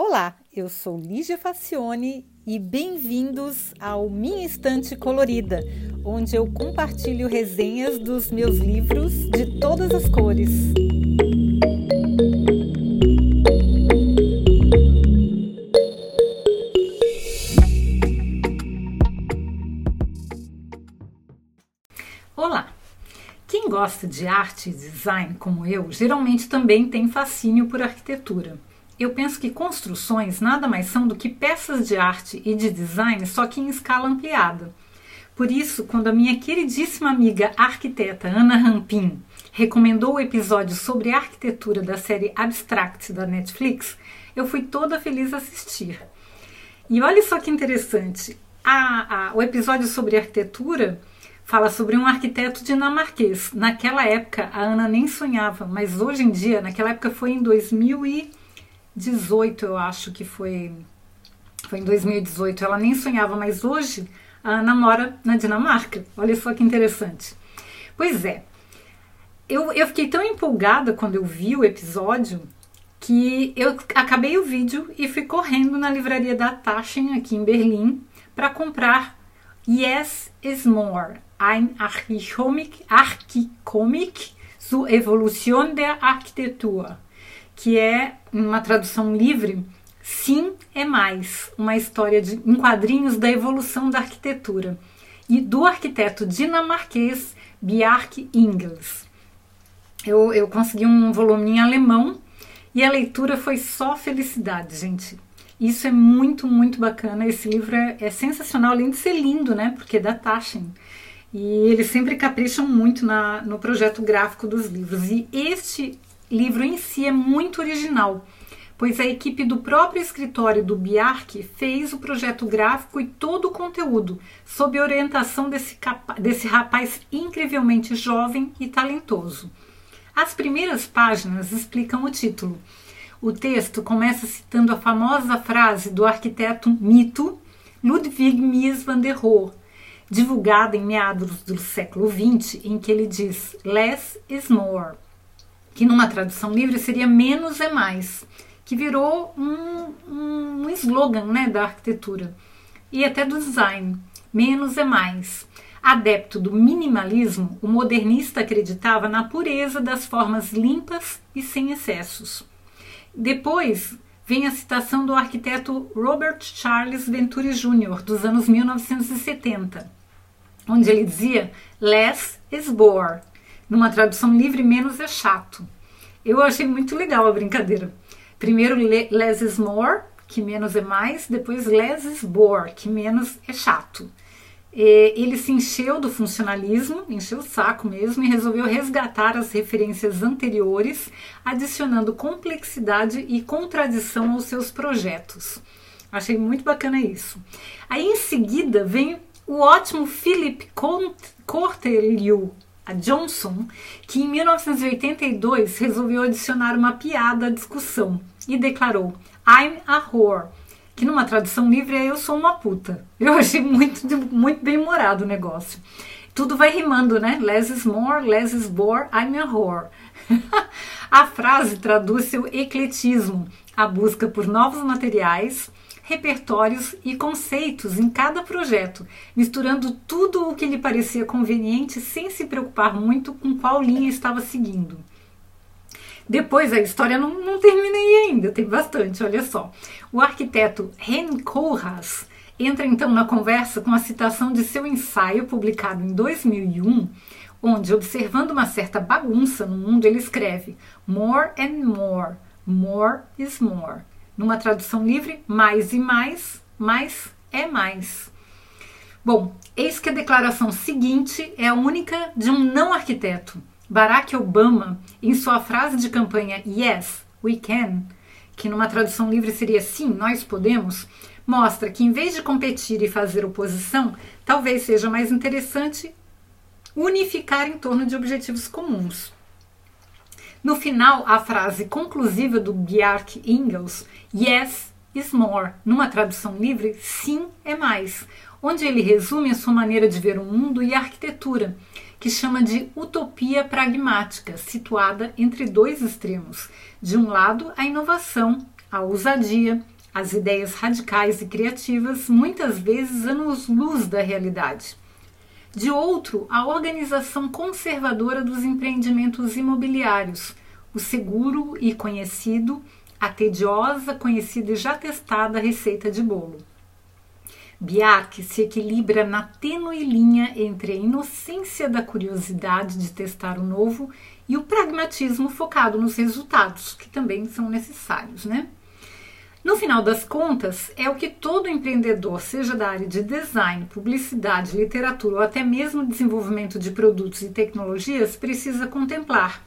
Olá, eu sou Lígia Facione e bem-vindos ao Minha Estante Colorida, onde eu compartilho resenhas dos meus livros de todas as cores. Olá! Quem gosta de arte e design como eu, geralmente também tem fascínio por arquitetura. Eu penso que construções nada mais são do que peças de arte e de design, só que em escala ampliada. Por isso, quando a minha queridíssima amiga arquiteta Ana Rampin recomendou o episódio sobre arquitetura da série Abstract da Netflix, eu fui toda feliz assistir. E olha só que interessante, a, a, o episódio sobre arquitetura fala sobre um arquiteto dinamarquês. Naquela época, a Ana nem sonhava, mas hoje em dia, naquela época foi em 2000 e 2018, eu acho que foi. Foi em 2018. Ela nem sonhava, mas hoje a Ana mora na Dinamarca. Olha só que interessante. Pois é. Eu, eu fiquei tão empolgada quando eu vi o episódio que eu acabei o vídeo e fui correndo na livraria da Taschen aqui em Berlim para comprar Yes is More, ein Archicomic, Archicomic zur Evolution der Architektur que é uma tradução livre, Sim é Mais, uma história de, em quadrinhos da evolução da arquitetura, e do arquiteto dinamarquês Bjarke Ingels. Eu, eu consegui um volume em alemão e a leitura foi só felicidade, gente. Isso é muito, muito bacana. Esse livro é, é sensacional, além de ser lindo, né? Porque é da Taschen. E eles sempre capricham muito na, no projeto gráfico dos livros. E este livro em si é muito original, pois a equipe do próprio escritório do Biark fez o projeto gráfico e todo o conteúdo, sob orientação desse, desse rapaz incrivelmente jovem e talentoso. As primeiras páginas explicam o título. O texto começa citando a famosa frase do arquiteto mito Ludwig Mies van der Rohe, divulgada em meados do século XX, em que ele diz: Less is more que numa tradução livre seria menos é mais, que virou um, um, um slogan né, da arquitetura e até do design. Menos é mais. Adepto do minimalismo, o modernista acreditava na pureza das formas limpas e sem excessos. Depois vem a citação do arquiteto Robert Charles Venturi Jr., dos anos 1970, onde ele dizia: Less is bore, numa tradução livre, menos é chato. Eu achei muito legal a brincadeira. Primeiro, less is more, que menos é mais. Depois, less is bore, que menos é chato. Ele se encheu do funcionalismo, encheu o saco mesmo, e resolveu resgatar as referências anteriores, adicionando complexidade e contradição aos seus projetos. Achei muito bacana isso. Aí em seguida vem o ótimo Philip Corteliu, a Johnson, que em 1982 resolveu adicionar uma piada à discussão e declarou I'm a whore, que numa tradução livre é eu sou uma puta. Eu achei muito, muito bem humorado o negócio. Tudo vai rimando, né? Less is more, less is bore, I'm a whore. a frase traduz seu ecletismo, a busca por novos materiais, repertórios e conceitos em cada projeto, misturando tudo o que lhe parecia conveniente sem se preocupar muito com qual linha estava seguindo. Depois a história não, não terminei ainda, tem bastante, olha só. O arquiteto Ren Koolhaas entra então na conversa com a citação de seu ensaio publicado em 2001, onde, observando uma certa bagunça no mundo, ele escreve: More and more, more is more. Numa tradução livre, mais e mais, mais é mais. Bom, eis que a declaração seguinte é a única de um não arquiteto. Barack Obama, em sua frase de campanha Yes, we can, que numa tradução livre seria sim, nós podemos, mostra que em vez de competir e fazer oposição, talvez seja mais interessante unificar em torno de objetivos comuns. No final, a frase conclusiva do Bjarke Ingels, Yes is more, numa tradução livre, sim é mais, onde ele resume a sua maneira de ver o mundo e a arquitetura, que chama de utopia pragmática, situada entre dois extremos. De um lado, a inovação, a ousadia, as ideias radicais e criativas, muitas vezes anos-luz da realidade. De outro, a organização conservadora dos empreendimentos imobiliários, o seguro e conhecido, a tediosa, conhecida e já testada receita de bolo. Biark se equilibra na tênue linha entre a inocência da curiosidade de testar o novo e o pragmatismo focado nos resultados, que também são necessários, né? No final das contas, é o que todo empreendedor, seja da área de design, publicidade, literatura ou até mesmo desenvolvimento de produtos e tecnologias, precisa contemplar.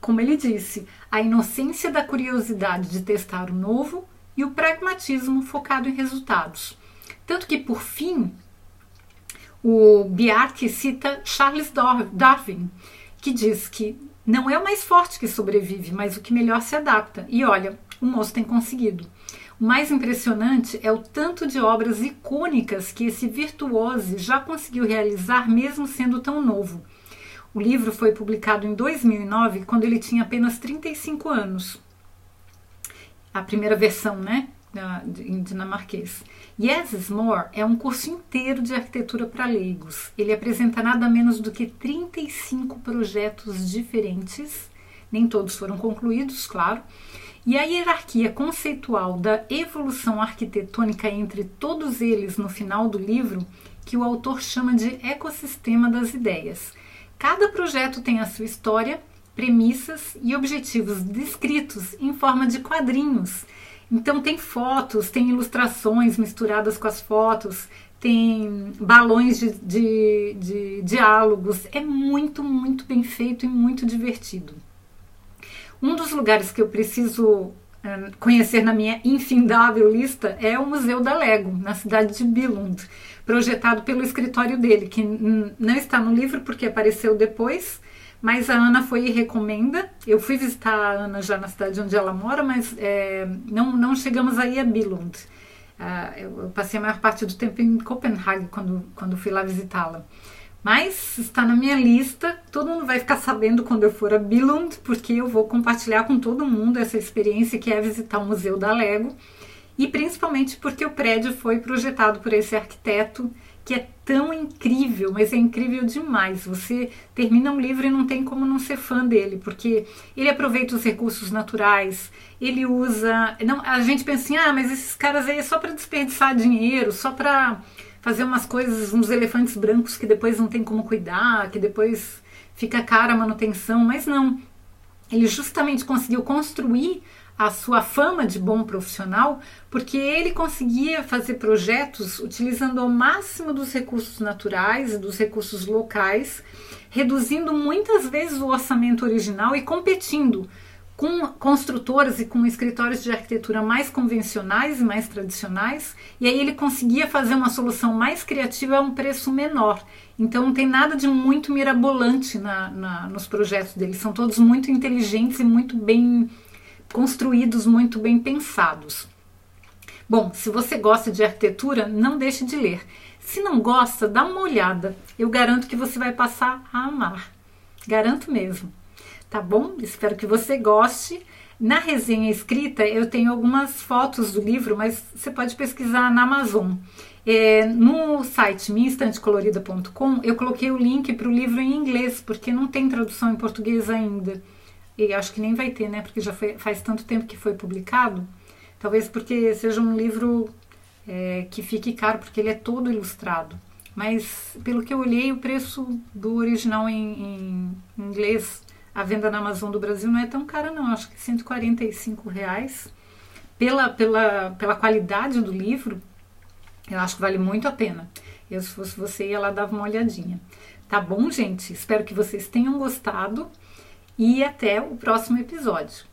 Como ele disse, a inocência da curiosidade de testar o novo e o pragmatismo focado em resultados. Tanto que, por fim, o Bjark cita Charles Darwin, que diz que não é o mais forte que sobrevive, mas o que melhor se adapta. E olha, o moço tem conseguido. O mais impressionante é o tanto de obras icônicas que esse virtuoso já conseguiu realizar, mesmo sendo tão novo. O livro foi publicado em 2009, quando ele tinha apenas 35 anos. A primeira versão, né? em dinamarquês. Yes is More é um curso inteiro de arquitetura para leigos. Ele apresenta nada menos do que 35 projetos diferentes, nem todos foram concluídos, claro, e a hierarquia conceitual da evolução arquitetônica entre todos eles no final do livro, que o autor chama de ecossistema das ideias. Cada projeto tem a sua história, premissas e objetivos descritos em forma de quadrinhos então tem fotos, tem ilustrações misturadas com as fotos, tem balões de, de, de diálogos. É muito, muito bem feito e muito divertido. Um dos lugares que eu preciso conhecer na minha infindável lista é o Museu da Lego, na cidade de Billund, projetado pelo escritório dele, que não está no livro porque apareceu depois, mas a Ana foi e recomenda. Eu fui visitar a Ana já na cidade onde ela mora, mas é, não, não chegamos aí a Billund. Uh, eu passei a maior parte do tempo em Copenhague quando, quando fui lá visitá-la. Mas está na minha lista, todo mundo vai ficar sabendo quando eu for a Billund, porque eu vou compartilhar com todo mundo essa experiência que é visitar o Museu da Lego. E principalmente porque o prédio foi projetado por esse arquiteto que é tão incrível, mas é incrível demais. Você termina um livro e não tem como não ser fã dele, porque ele aproveita os recursos naturais, ele usa. Não, a gente pensa assim, ah, mas esses caras aí é só para desperdiçar dinheiro, só para fazer umas coisas, uns elefantes brancos que depois não tem como cuidar, que depois fica cara a manutenção, mas não. Ele justamente conseguiu construir a sua fama de bom profissional, porque ele conseguia fazer projetos utilizando ao máximo dos recursos naturais dos recursos locais, reduzindo muitas vezes o orçamento original e competindo com construtoras e com escritórios de arquitetura mais convencionais e mais tradicionais, e aí ele conseguia fazer uma solução mais criativa a um preço menor. Então não tem nada de muito mirabolante na, na, nos projetos dele, são todos muito inteligentes e muito bem construídos muito bem pensados. Bom, se você gosta de arquitetura, não deixe de ler. Se não gosta, dá uma olhada. Eu garanto que você vai passar a amar. Garanto mesmo. Tá bom? Espero que você goste. Na resenha escrita, eu tenho algumas fotos do livro, mas você pode pesquisar na Amazon. É, no site minhaestantecolorida.com eu coloquei o link para o livro em inglês, porque não tem tradução em português ainda e acho que nem vai ter, né? Porque já foi, faz tanto tempo que foi publicado. Talvez porque seja um livro é, que fique caro, porque ele é todo ilustrado. Mas, pelo que eu olhei, o preço do original em, em inglês, a venda na Amazon do Brasil, não é tão cara, não. Acho que 145 reais. Pela, pela, pela qualidade do livro, eu acho que vale muito a pena. Eu, se fosse você, ia lá dar uma olhadinha. Tá bom, gente? Espero que vocês tenham gostado e até o próximo episódio.